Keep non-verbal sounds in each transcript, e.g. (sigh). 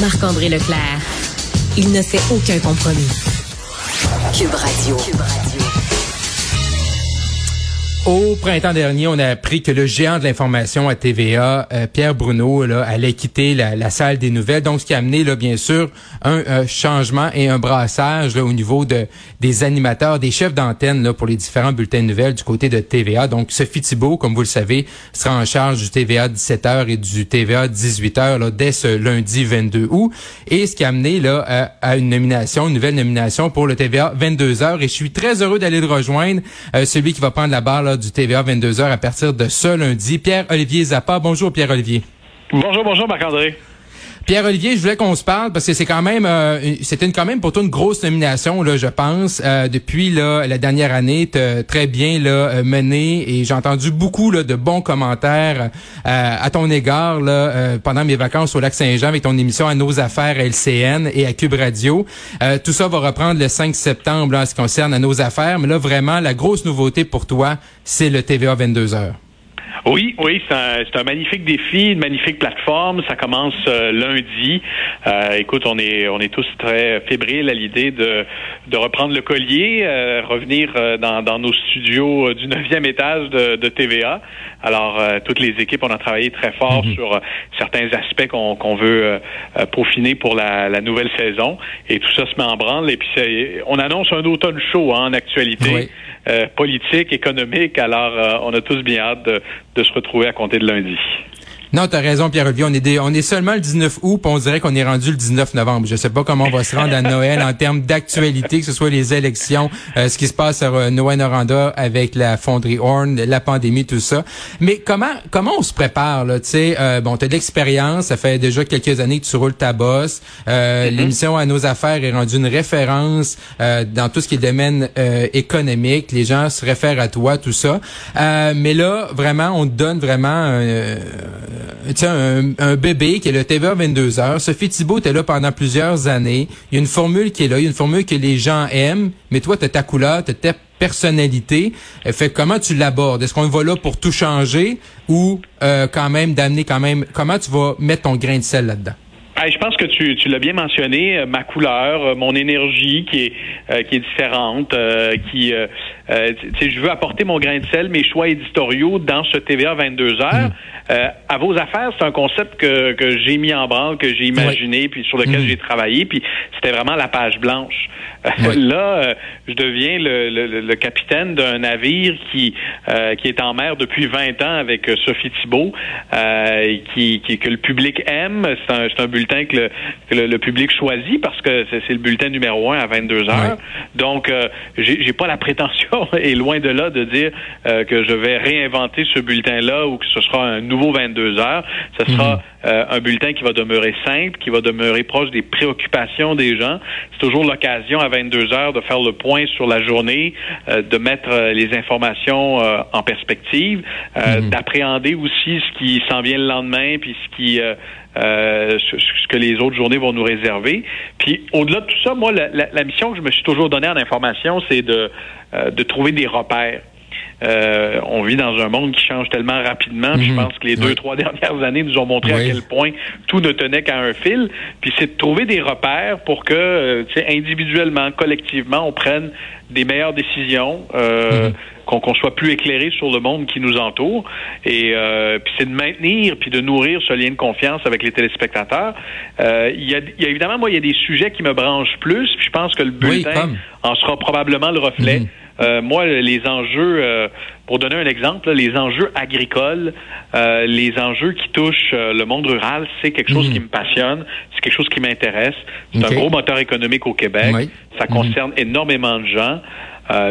Marc-André Leclerc. Il ne fait aucun compromis. Cube Radio. Au printemps dernier, on a appris que le géant de l'information à TVA, euh, Pierre Bruno, là, allait quitter la, salle des nouvelles. Donc, ce qui a amené, là, bien sûr, un, changement et un brassage au niveau de des animateurs, des chefs d'antenne pour les différents bulletins de nouvelles du côté de TVA. Donc, Sophie Thibault, comme vous le savez, sera en charge du TVA 17h et du TVA 18h là, dès ce lundi 22 août. Et ce qui a amené là, à, une nomination, une nouvelle nomination pour le TVA 22h. Et je suis très heureux d'aller le rejoindre, euh, celui qui va prendre la barre du TVA 22h à partir de ce lundi. Pierre-Olivier Zappa. Bonjour Pierre-Olivier. Bonjour, bonjour Marc-André. Pierre-Olivier, je voulais qu'on se parle parce que c'est quand même, euh, c'était quand même pour toi une grosse nomination, là, je pense. Euh, depuis là, la dernière année, très bien là, euh, mené et j'ai entendu beaucoup là, de bons commentaires à ton égard là, pendant mes vacances au lac Saint-Jean avec ton émission à Nos Affaires LCN et à Cube Radio. tout ça va reprendre le 5 septembre en ce qui concerne à Nos Affaires. Mais là, vraiment, la grosse nouveauté pour toi, c'est le TVA 22 heures. Oui, oui, c'est un, un, magnifique défi, une magnifique plateforme. Ça commence euh, lundi. Euh, écoute, on est on est tous très fébriles à l'idée de, de reprendre le collier, euh, revenir dans, dans nos studios du neuvième étage de, de TVA. Alors, toutes les équipes, on a travaillé très fort mhm. sur certains aspects qu'on qu'on veut peaufiner pour la, la, nouvelle saison. Et tout ça se met en branle. Et puis, on annonce un automne chaud hein, en actualité. Politique, économique. Alors, on a tous bien hâte de, de se retrouver à compter de lundi. Non, tu as raison, Pierre-Olivier. On est on est seulement le 19 août, puis on dirait qu'on est rendu le 19 novembre. Je sais pas comment on va se rendre à Noël en termes d'actualité, que ce soit les élections, euh, ce qui se passe à euh, Noël Noranda avec la fonderie Horn, la pandémie, tout ça. Mais comment comment on se prépare là Tu sais, euh, bon, tu as de l'expérience. Ça fait déjà quelques années que tu roules ta bosse. Euh, mm-hmm. L'émission à nos affaires est rendue une référence dans tout ce qui est domaine économique. Les gens se réfèrent à toi, tout ça. mais là, vraiment, on te donne vraiment euh, un, un, bébé qui est le TVA 22 heures. Sophie Thibault était là pendant plusieurs années. Il y a une formule qui est là, il y a une formule que les gens aiment, mais toi, tu ta couleur, tu ta personnalité. Euh, fait comment tu l'abordes? Est-ce qu'on va là pour tout changer ou euh, quand même d'amener quand même comment tu vas mettre ton grain de sel là-dedans? Je pense que tu, tu l'as bien mentionné, ma couleur, mon énergie qui est qui est différente, qui je veux apporter mon grain de sel, mes choix éditoriaux dans ce TVA 22 heures. Mm. Euh, à vos affaires, c'est un concept que, que j'ai mis en branle, que j'ai imaginé, puis sur lequel mm. j'ai travaillé, puis c'était vraiment la page blanche. Euh, là, euh, je deviens le, le, le capitaine d'un navire qui qui est en mer depuis 20 ans avec Sophie Thibault, qui, qui, que le public aime. C'est un, un bulletin que, le, que le, public choisit parce que c'est le bulletin numéro un à 22 heures. Donc, j'ai pas la prétention, (laughs) et loin de là, de dire que je vais réinventer ce bulletin-là ou que ce sera un nouveau 22 heures. Ce sera mhm. euh, un bulletin qui va demeurer simple, qui va demeurer proche des préoccupations des gens. C'est toujours l'occasion à 22 heures de faire le point sur la journée, euh, de mettre euh, les informations en perspective, mhm. d'appréhender aussi ce qui s'en vient le lendemain, puis ce qui ce que les autres journées vont nous réserver. Puis au-delà de tout ça, moi, la, la, mission que je me suis toujours donnée en information, c'est de, de trouver des repères. Euh, on vit dans un monde qui change tellement rapidement. Je mhm. pense que les deux, trois dernières années nous ont montré à quel point tout ne tenait qu'à un fil. Puis c'est de trouver des repères pour que, euh, individuellement, collectivement, on prenne des meilleures décisions. Euh, mhm. qu'on soit plus éclairé sur le monde qui nous entoure et puis c'est de maintenir puis de nourrir ce lien de confiance avec les téléspectateurs. Il y, a, évidemment moi il y a des sujets qui me branchent plus. Puis je pense que le bulletin en sera probablement le reflet. Mhm. Euh, moi, les enjeux, euh, pour donner un exemple, les enjeux agricoles, euh, les enjeux qui touchent le monde rural, c'est quelque chose mhm. qui me passionne, c'est quelque chose qui m'intéresse. C'est un gros moteur économique au Québec. Ça mhm. concerne énormément de gens.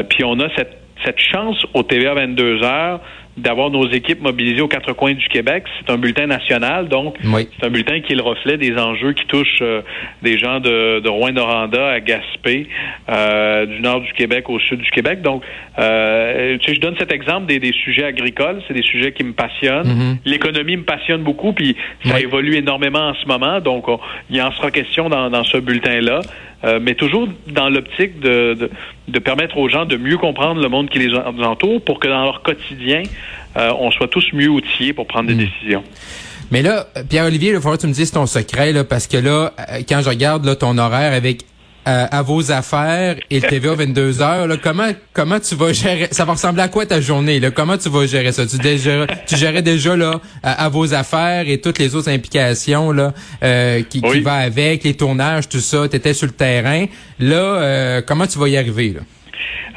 puis on a cette, cette chance au TVA 22 heures d'avoir nos équipes mobilisées aux quatre coins du Québec. C'est un bulletin national, donc c'est un bulletin qui est le reflet des enjeux qui touchent euh, des gens de, de Rouen-Noranda à Gaspé, euh, du nord du Québec au sud du Québec. Donc, euh, tu sais, je donne cet exemple des, des sujets agricoles. C'est des sujets qui me passionnent. Mm-hmm. L'économie me passionne beaucoup, puis ça évolue énormément en ce moment. Donc, il en sera question dans, dans ce bulletin-là. Euh, mais toujours dans l'optique de, de, de, permettre aux gens de mieux comprendre le monde qui les entoure pour que dans leur quotidien, euh, on soit tous mieux outillés pour prendre des hmm. décisions. Mais là, Pierre-Olivier, il va falloir que tu me dises ton secret, là, parce que là, quand je regarde là, ton horaire avec à, vos affaires et le TVA 22 heures. Là, comment comment tu vas gérer Ça va ressembler à quoi ta journée là? Comment tu vas gérer ça? Tu, déjà, tu gérais déjà là à, vos affaires et toutes les autres implications là euh, qui, qui va avec les tournages, tout ça. Tu étais sur le terrain. Là, euh, comment tu vas y arriver là?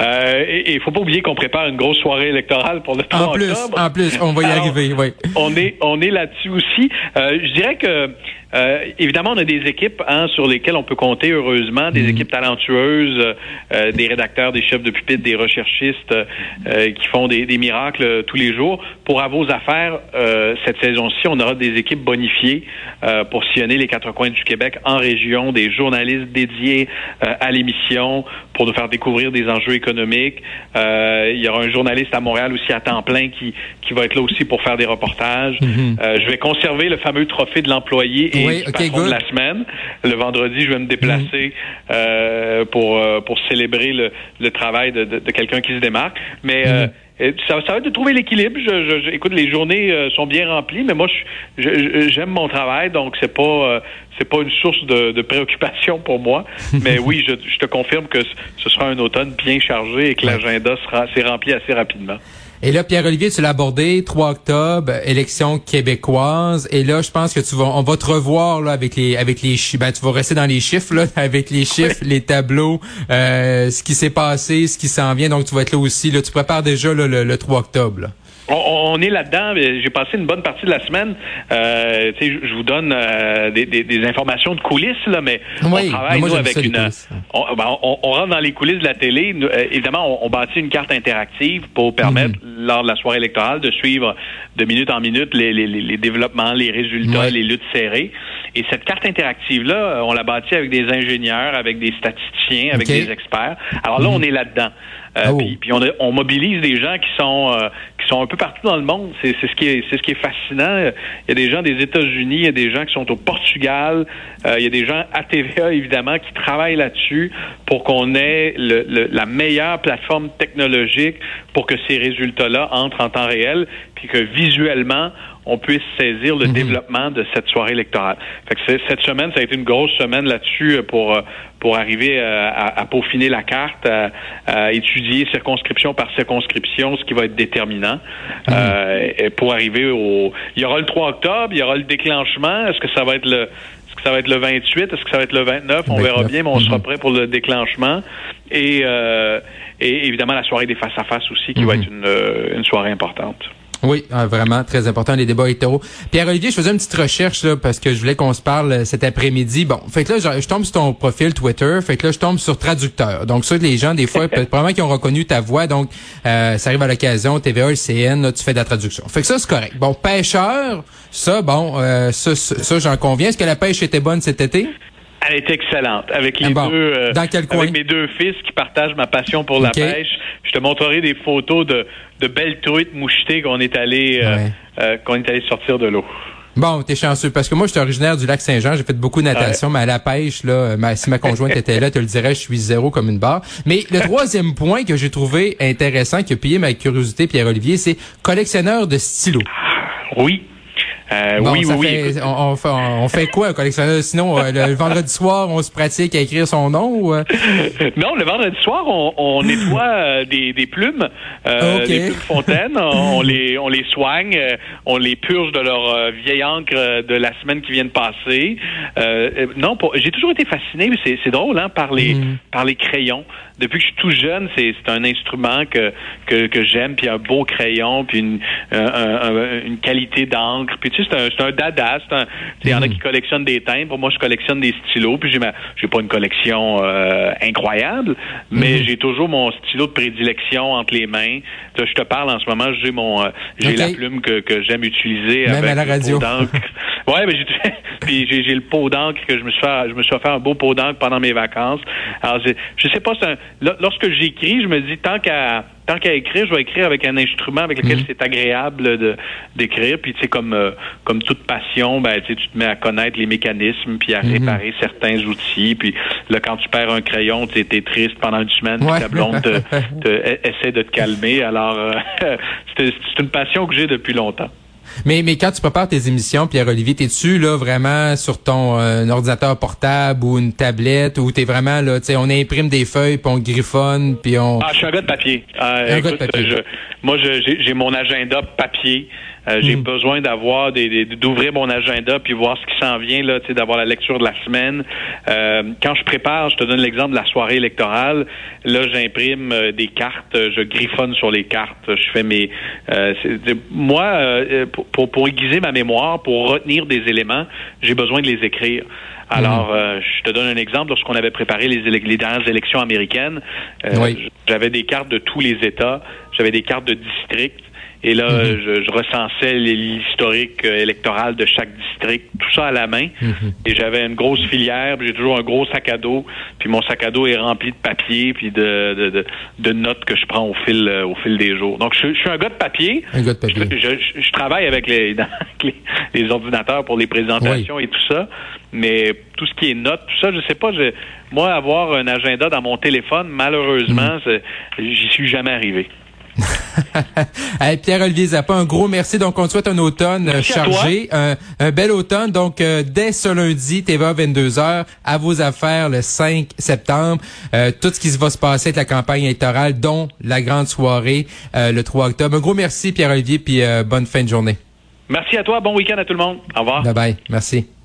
Euh, et il faut pas oublier qu'on prépare une grosse soirée électorale pour le 3 en plus, En plus, on va y arriver, oui. On est, on est là-dessus aussi. Euh, je dirais que euh, évidemment, on a des équipes hein, sur lesquelles on peut compter, heureusement, des mhm. équipes talentueuses, euh, des rédacteurs, des chefs de pupitre, des recherchistes euh, qui font des, des, miracles tous les jours. Pour à vos affaires, cette saison-ci, on aura des équipes bonifiées pour sillonner les quatre coins du Québec en région, des journalistes dédiés à l'émission pour nous faire découvrir des enjeux économiques. il y aura un journaliste à Montréal aussi à temps plein qui, qui va être là aussi pour faire des reportages. Mhm. je vais conserver le fameux trophée de l'employé oui, de la semaine. Le vendredi, je vais me déplacer euh, pour euh, pour célébrer le, le travail de, de, de quelqu'un qui se démarque. Mais euh, ça, ça, va être de trouver l'équilibre. Je, je, écoute, les journées sont bien remplies, mais moi, j'aime mon travail, donc c'est pas euh, c'est pas une source de, de, préoccupation pour moi. (laughs) mais oui, je, je, te confirme que ce sera un automne bien chargé et que l'agenda sera s'est rempli assez rapidement. Et là, Pierre-Olivier, tu l'as abordé, 3 octobre, élection québécoise. Et là, je pense que tu vas, on va te revoir là avec les, avec les chiffres. Ben, tu vas rester dans les chiffres là, (laughs) avec les chiffres, les tableaux, euh, ce qui s'est passé, ce qui s'en vient. Donc, tu vas être là aussi. Là, tu prépares déjà le, le 3 octobre. Là. On, est là-dedans. J'ai passé une bonne partie de la semaine. Euh, je vous donne euh, des, des, des, informations de coulisses, là, mais on travaille nous, avec une. Ben, on, on, rentre dans les coulisses de la télé. Euh, évidemment, on, bâtit une carte interactive pour permettre, mhm. lors de la soirée électorale, de suivre de minute en minute les, les, les développements, les résultats, les luttes serrées. Et cette carte interactive-là, on l'a bâtie avec des ingénieurs, avec des statisticiens, avec des experts. Alors là, mhm. on est là-dedans. Euh, ah puis, puis on, on, mobilise des gens qui sont euh, qui sont un peu partout dans le monde. C'est ce qui est c'est ce qui est fascinant. Il y a des gens des États-Unis, il y a des gens qui sont au Portugal, euh, il y a des gens à TVA évidemment qui travaillent là-dessus pour qu'on ait le, la meilleure plateforme technologique pour que ces résultats-là entrent en temps réel, puis que visuellement on puisse saisir le mhm. développement de cette soirée électorale. Fait que cette semaine, ça a été une grosse semaine là-dessus euh, pour euh, pour arriver euh, à, à, peaufiner la carte, à, étudier circonscription par circonscription, ce qui va être déterminant mhm. pour arriver au. Il y aura le 3 octobre, il y aura le déclenchement. Est-ce que ça va être le est-ce que ça va être le 28? Est-ce que ça va être le 29? On verra bien, mais on sera mhm. prêt pour le déclenchement. Et, et évidemment, la soirée des face-à-face aussi, qui va être une, une soirée importante. Oui, ah, vraiment très important les débats hétéros. Pierre-Olivier, je faisais une petite recherche là parce que je voulais qu'on se parle euh, cet après-midi. Bon, fait que là je, tombe sur ton profil Twitter, fait que là je tombe sur traducteur. Donc ça les gens des fois (laughs) probablement qui ont reconnu ta voix donc euh, ça arrive à l'occasion TVA CN là tu fais de la traduction. Fait que ça c'est correct. Bon, pêcheur, ça bon euh, ça, ça j'en conviens. Est-ce que la pêche était bonne cet été? Elle est excellente. Avec les ah deux, euh, Dans quel coin? avec mes deux fils qui partagent ma passion pour la pêche. Je te montrerai des photos de, de belles truites mouchetées qu'on est allé euh, euh, qu'on est allé sortir de l'eau. Bon, t'es chanceux parce que moi, je suis originaire du lac Saint-Jean. J'ai fait beaucoup de natation, mais à la pêche, là, si ma conjointe était là, tu le dirais, je suis zéro comme une barre. Mais le (laughs) troisième point que j'ai trouvé intéressant, qui a pillé ma curiosité, Pierre-Olivier, c'est collectionneur de stylos. Oui, euh, oui, oui, on, on, fait quoi, un collectionneur? Sinon, euh, le, vendredi soir, on se pratique à écrire son nom? Ou, euh? (laughs) Non, le vendredi soir, on, on nettoie des, des, plumes, des plumes fontaines. (laughs) on les on les soigne, on les purge de leur vieille encre de la semaine qui vient de passer. non, j'ai toujours été fasciné, c'est drôle, hein, par les mm. par les crayons depuis que je suis tout jeune, c'est un instrument que, que, que j'aime, puis un beau crayon, puis une, une qualité d'encre. Puis tu sais, c'est un, un dada. Il y en a qui collectionnent des timbres. Moi, je collectionne des stylos. Puis j'ai ma j'ai pas une collection euh, incroyable, mais mhm. j'ai toujours mon stylo de prédilection entre les mains. Je te parle en ce moment, j'ai mon euh, j'ai la plume que, que j'aime utiliser Même avec à la radio. (laughs) ouais, mais j'ai (laughs) puis j'ai le pot d'encre que je me suis fait je me suis fait un beau pot d'encre pendant mes vacances. Alors je sais pas, c'est un lorsque j'écris, je me dis tant qu'à tant qu'à écrire, je vais écrire avec un instrument avec lequel mhm. c'est agréable de d'écrire. Puis tu sais comme euh, comme toute passion, ben tu te mets à connaître les mécanismes puis à mhm. réparer certains outils. Puis là quand tu perds un crayon, tu es triste pendant une semaine, puis ta blonde (laughs) te, essaie de te calmer. Alors euh, (laughs) c'est une passion que j'ai depuis longtemps. Mais, mais quand tu prépares tes émissions, Pierre-Olivier, t'es-tu là vraiment sur ton euh, ordinateur portable ou une tablette ou t'es vraiment là, tu sais, on imprime des feuilles, puis on griffonne, puis on... Ah, je suis un gars de papier. Euh, Un gars de papier. je- moi, j'ai mon agenda papier. Euh, j'ai Mm. besoin d'avoir des, des- d'ouvrir mon agenda puis voir ce qui s'en vient là, tu sais, d'avoir la lecture de la semaine. Euh, quand je prépare, je te donne l'exemple de la soirée électorale. Là, j'imprime euh, des cartes, euh, je griffonne sur les cartes, je fais mes. euh, moi, euh, pour, pour pour aiguiser ma mémoire, pour retenir des éléments, j'ai besoin de les écrire. Alors, euh, je te donne un exemple. Lorsqu'on avait préparé les, les dernières élections américaines, euh, Oui. j'avais des cartes de tous les États, j'avais des cartes de districts. Et là, Mhm. je, je recensais l'historique euh, électoral de chaque district, tout ça à la main. Mhm. Et j'avais une grosse filière, puis j'ai toujours un gros sac à dos. Puis mon sac à dos est rempli de papier, puis de, de, de, de notes que je prends au fil, euh, au fil des jours. Donc, je, je suis un gars de papier. Un gars de papier. Je, je- travaille avec les, (laughs) les, les ordinateurs pour les présentations et tout ça, mais tout ce qui est notes, tout ça, je sais pas. Je, moi, avoir un agenda dans mon téléphone, malheureusement, c'est- j'y suis jamais arrivé. (laughs) Hey, Pierre-Olivier Zappa, un gros merci. Donc, on te souhaite un automne euh, Merci chargé, un, un bel automne. Donc, euh, dès ce lundi, TVA 22h, à vos affaires le 5 septembre. Euh, tout ce qui va se passer avec la campagne électorale, dont la grande soirée euh, le 3 octobre. Un gros merci, Pierre-Olivier, puis bonne fin de journée. Merci à toi. Bon week-end à tout le monde. Au revoir. Bye bye. Merci.